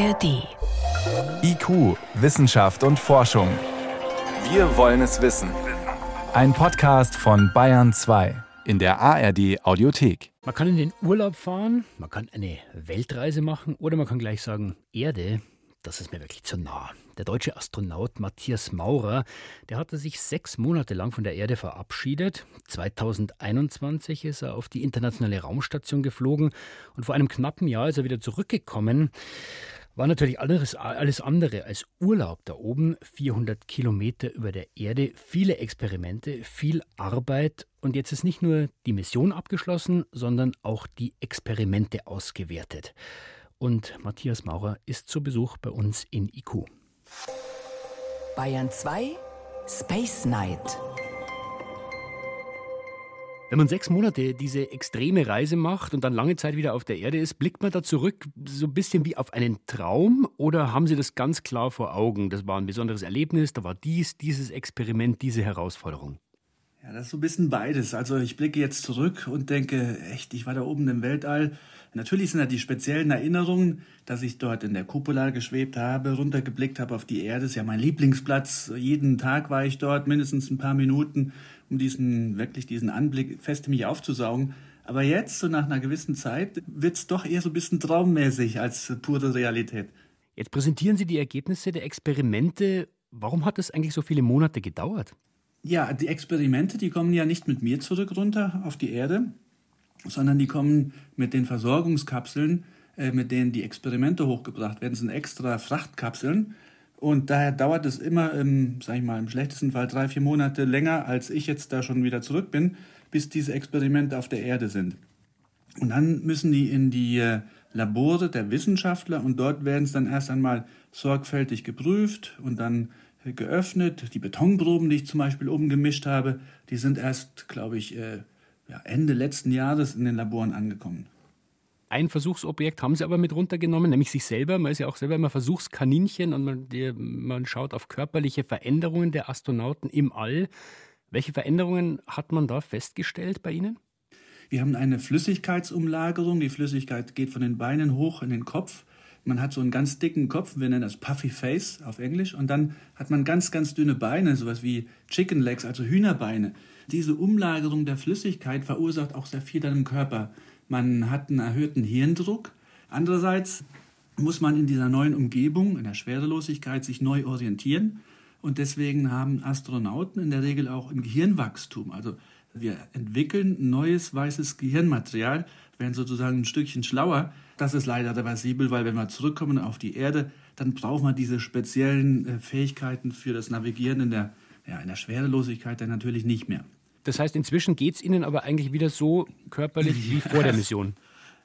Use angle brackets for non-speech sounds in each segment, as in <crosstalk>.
ARD. IQ, Wissenschaft und Forschung. Wir wollen es wissen. Ein Podcast von Bayern 2 in der ARD Audiothek. Man kann in den Urlaub fahren, man kann eine Weltreise machen oder man kann gleich sagen, Erde, das ist mir wirklich zu nah. Der deutsche Astronaut Matthias Maurer, der hatte sich sechs Monate lang von der Erde verabschiedet. 2021 ist er auf die internationale Raumstation geflogen und vor einem knappen Jahr ist er wieder zurückgekommen. War natürlich alles, alles andere als Urlaub da oben. 400 Kilometer über der Erde, viele Experimente, viel Arbeit. Und jetzt ist nicht nur die Mission abgeschlossen, sondern auch die Experimente ausgewertet und Matthias Maurer ist zu Besuch bei uns in IQ. Bayern 2 Space Night. Wenn man sechs Monate diese extreme Reise macht und dann lange Zeit wieder auf der Erde ist, blickt man da zurück so ein bisschen wie auf einen Traum oder haben Sie das ganz klar vor Augen? Das war ein besonderes Erlebnis, da war dies, dieses Experiment, diese Herausforderung. Ja, das ist so ein bisschen beides. Also ich blicke jetzt zurück und denke, echt, ich war da oben im Weltall Natürlich sind da die speziellen Erinnerungen, dass ich dort in der Cupola geschwebt habe, runtergeblickt habe auf die Erde. Das ist ja mein Lieblingsplatz. Jeden Tag war ich dort, mindestens ein paar Minuten, um diesen, wirklich diesen Anblick fest in mich aufzusaugen. Aber jetzt, so nach einer gewissen Zeit, wird es doch eher so ein bisschen traummäßig als pure Realität. Jetzt präsentieren Sie die Ergebnisse der Experimente. Warum hat es eigentlich so viele Monate gedauert? Ja, die Experimente, die kommen ja nicht mit mir zurück runter auf die Erde, sondern die kommen mit den Versorgungskapseln, äh, mit denen die Experimente hochgebracht werden, das sind extra Frachtkapseln. Und daher dauert es immer, im, sag ich mal, im schlechtesten Fall drei, vier Monate länger, als ich jetzt da schon wieder zurück bin, bis diese Experimente auf der Erde sind. Und dann müssen die in die äh, Labore der Wissenschaftler und dort werden es dann erst einmal sorgfältig geprüft und dann geöffnet. Die Betonproben, die ich zum Beispiel oben gemischt habe, die sind erst, glaube ich, ja, Ende letzten Jahres in den Laboren angekommen. Ein Versuchsobjekt haben Sie aber mit runtergenommen, nämlich sich selber. Man ist ja auch selber immer Versuchskaninchen und man, die, man schaut auf körperliche Veränderungen der Astronauten im All. Welche Veränderungen hat man da festgestellt bei Ihnen? Wir haben eine Flüssigkeitsumlagerung. Die Flüssigkeit geht von den Beinen hoch in den Kopf. Man hat so einen ganz dicken Kopf, wir nennen das Puffy Face auf Englisch. Und dann hat man ganz, ganz dünne Beine, sowas wie Chicken Legs, also Hühnerbeine. Diese Umlagerung der Flüssigkeit verursacht auch sehr viel dann im Körper. Man hat einen erhöhten Hirndruck. Andererseits muss man in dieser neuen Umgebung, in der Schwerelosigkeit, sich neu orientieren. Und deswegen haben Astronauten in der Regel auch ein Gehirnwachstum. Also wir entwickeln neues weißes Gehirnmaterial, werden sozusagen ein Stückchen schlauer. Das ist leider reversibel, weil wenn wir zurückkommen auf die Erde, dann braucht man diese speziellen äh, Fähigkeiten für das Navigieren in der, ja, in der Schwerelosigkeit dann natürlich nicht mehr. Das heißt, inzwischen geht es Ihnen aber eigentlich wieder so körperlich wie vor der <laughs> Mission.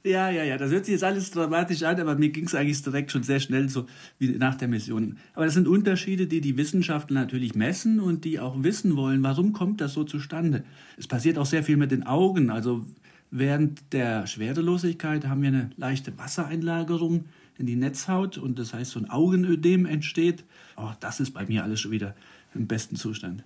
Ja, ja, ja, das hört sich jetzt alles dramatisch an, aber mir ging es eigentlich direkt schon sehr schnell so wie nach der Mission. Aber das sind Unterschiede, die die Wissenschaftler natürlich messen und die auch wissen wollen, warum kommt das so zustande. Es passiert auch sehr viel mit den Augen. Also während der Schwerelosigkeit haben wir eine leichte Wassereinlagerung in die Netzhaut und das heißt, so ein Augenödem entsteht. Oh, das ist bei mir alles schon wieder im besten Zustand.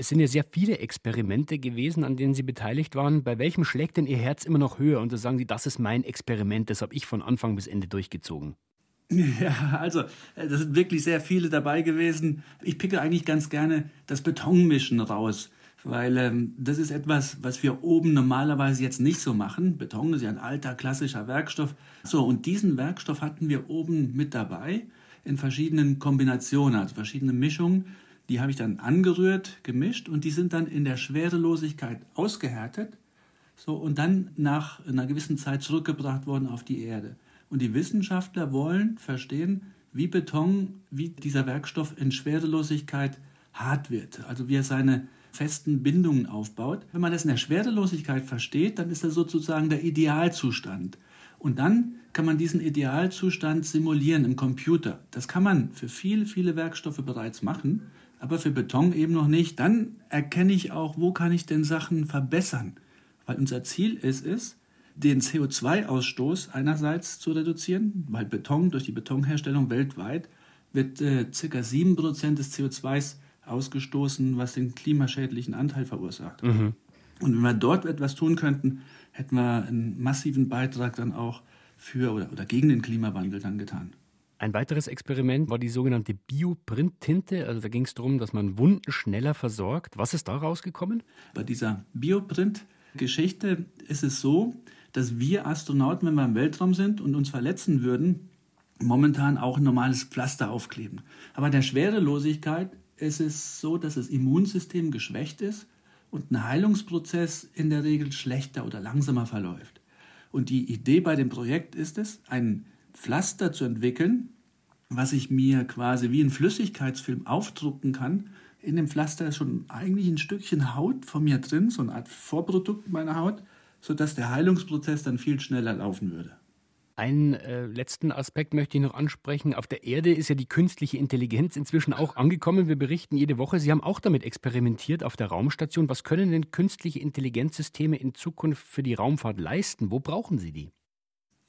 Es sind ja sehr viele Experimente gewesen, an denen Sie beteiligt waren. Bei welchem schlägt denn Ihr Herz immer noch höher? Und da sagen Sie, das ist mein Experiment, das habe ich von Anfang bis Ende durchgezogen. <laughs> Ja, also, äh, das sind wirklich sehr viele dabei gewesen. Ich picke eigentlich ganz gerne das Betonmischen raus, weil ähm, das ist etwas, was wir oben normalerweise jetzt nicht so machen. Beton ist ja ein alter klassischer Werkstoff. So, und diesen Werkstoff hatten wir oben mit dabei in verschiedenen Kombinationen, also verschiedene Mischungen. Die habe ich dann angerührt, gemischt und die sind dann in der Schwerelosigkeit ausgehärtet so, und dann nach einer gewissen Zeit zurückgebracht worden auf die Erde. Und die Wissenschaftler wollen verstehen, wie Beton, wie dieser Werkstoff in Schwerelosigkeit hart wird, also wie er seine festen Bindungen aufbaut. Wenn man das in der Schwerelosigkeit versteht, dann ist das sozusagen der Idealzustand. Und dann kann man diesen Idealzustand simulieren im Computer. Das kann man für viele, viele Werkstoffe bereits machen aber für Beton eben noch nicht. Dann erkenne ich auch, wo kann ich denn Sachen verbessern. Weil unser Ziel ist es, den CO2-Ausstoß einerseits zu reduzieren, weil Beton durch die Betonherstellung weltweit wird äh, ca. 7% des CO2s ausgestoßen, was den klimaschädlichen Anteil verursacht. Mhm. Und wenn wir dort etwas tun könnten, hätten wir einen massiven Beitrag dann auch für oder, oder gegen den Klimawandel dann getan. Ein weiteres Experiment war die sogenannte Bioprint-Tinte. Also da ging es darum, dass man Wunden schneller versorgt. Was ist da rausgekommen? Bei dieser Bioprint-Geschichte ist es so, dass wir Astronauten, wenn wir im Weltraum sind und uns verletzen würden, momentan auch ein normales Pflaster aufkleben. Aber der Schwerelosigkeit ist es so, dass das Immunsystem geschwächt ist und ein Heilungsprozess in der Regel schlechter oder langsamer verläuft. Und die Idee bei dem Projekt ist es, ein Pflaster zu entwickeln, was ich mir quasi wie ein Flüssigkeitsfilm aufdrucken kann. In dem Pflaster ist schon eigentlich ein Stückchen Haut von mir drin, so eine Art Vorprodukt meiner Haut, sodass der Heilungsprozess dann viel schneller laufen würde. Einen äh, letzten Aspekt möchte ich noch ansprechen. Auf der Erde ist ja die künstliche Intelligenz inzwischen auch angekommen. Wir berichten jede Woche, Sie haben auch damit experimentiert auf der Raumstation. Was können denn künstliche Intelligenzsysteme in Zukunft für die Raumfahrt leisten? Wo brauchen Sie die?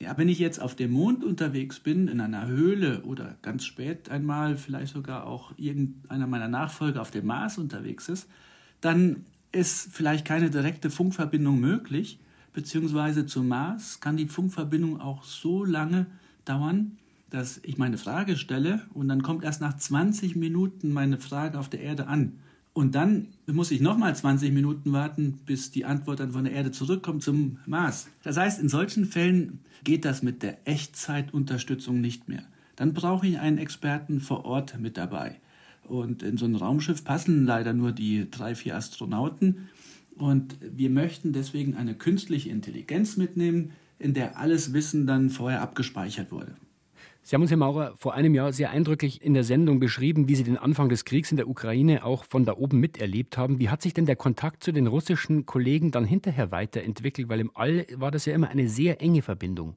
Ja, wenn ich jetzt auf dem Mond unterwegs bin, in einer Höhle oder ganz spät einmal, vielleicht sogar auch irgendeiner meiner Nachfolger auf dem Mars unterwegs ist, dann ist vielleicht keine direkte Funkverbindung möglich, beziehungsweise zum Mars kann die Funkverbindung auch so lange dauern, dass ich meine Frage stelle und dann kommt erst nach 20 Minuten meine Frage auf der Erde an. Und dann muss ich nochmal 20 Minuten warten, bis die Antwort dann von der Erde zurückkommt zum Mars. Das heißt, in solchen Fällen geht das mit der Echtzeitunterstützung nicht mehr. Dann brauche ich einen Experten vor Ort mit dabei. Und in so ein Raumschiff passen leider nur die drei, vier Astronauten. Und wir möchten deswegen eine künstliche Intelligenz mitnehmen, in der alles Wissen dann vorher abgespeichert wurde. Sie haben uns, Herr Maurer, vor einem Jahr sehr eindrücklich in der Sendung beschrieben, wie Sie den Anfang des Kriegs in der Ukraine auch von da oben miterlebt haben. Wie hat sich denn der Kontakt zu den russischen Kollegen dann hinterher weiterentwickelt? Weil im All war das ja immer eine sehr enge Verbindung.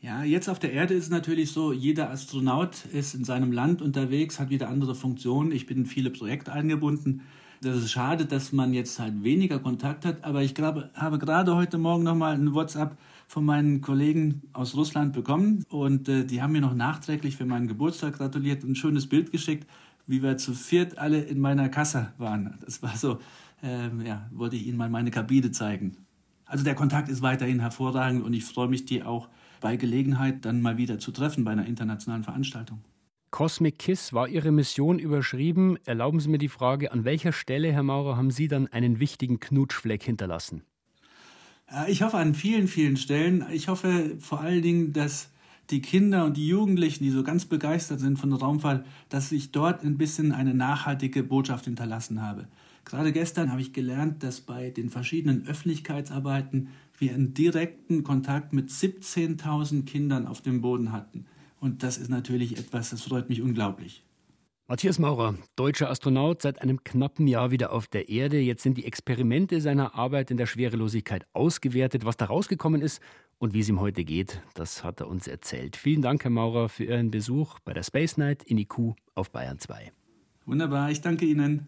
Ja, jetzt auf der Erde ist es natürlich so, jeder Astronaut ist in seinem Land unterwegs, hat wieder andere Funktionen. Ich bin in viele Projekte eingebunden. Das ist schade, dass man jetzt halt weniger Kontakt hat, aber ich glaube, habe gerade heute Morgen nochmal ein WhatsApp von meinen Kollegen aus Russland bekommen und äh, die haben mir noch nachträglich für meinen Geburtstag gratuliert und ein schönes Bild geschickt, wie wir zu viert alle in meiner Kasse waren. Das war so, ähm, ja, wollte ich Ihnen mal meine Kabine zeigen. Also der Kontakt ist weiterhin hervorragend und ich freue mich, die auch bei Gelegenheit dann mal wieder zu treffen bei einer internationalen Veranstaltung. Cosmic Kiss war Ihre Mission überschrieben. Erlauben Sie mir die Frage, an welcher Stelle, Herr Maurer, haben Sie dann einen wichtigen Knutschfleck hinterlassen? Ich hoffe an vielen, vielen Stellen. Ich hoffe vor allen Dingen, dass die Kinder und die Jugendlichen, die so ganz begeistert sind von der Raumfahrt, dass ich dort ein bisschen eine nachhaltige Botschaft hinterlassen habe. Gerade gestern habe ich gelernt, dass bei den verschiedenen Öffentlichkeitsarbeiten wir einen direkten Kontakt mit 17.000 Kindern auf dem Boden hatten. Und das ist natürlich etwas, das freut mich unglaublich. Matthias Maurer, deutscher Astronaut, seit einem knappen Jahr wieder auf der Erde. Jetzt sind die Experimente seiner Arbeit in der Schwerelosigkeit ausgewertet. Was da rausgekommen ist und wie es ihm heute geht, das hat er uns erzählt. Vielen Dank, Herr Maurer, für Ihren Besuch bei der Space Night in IQ auf Bayern 2. Wunderbar, ich danke Ihnen.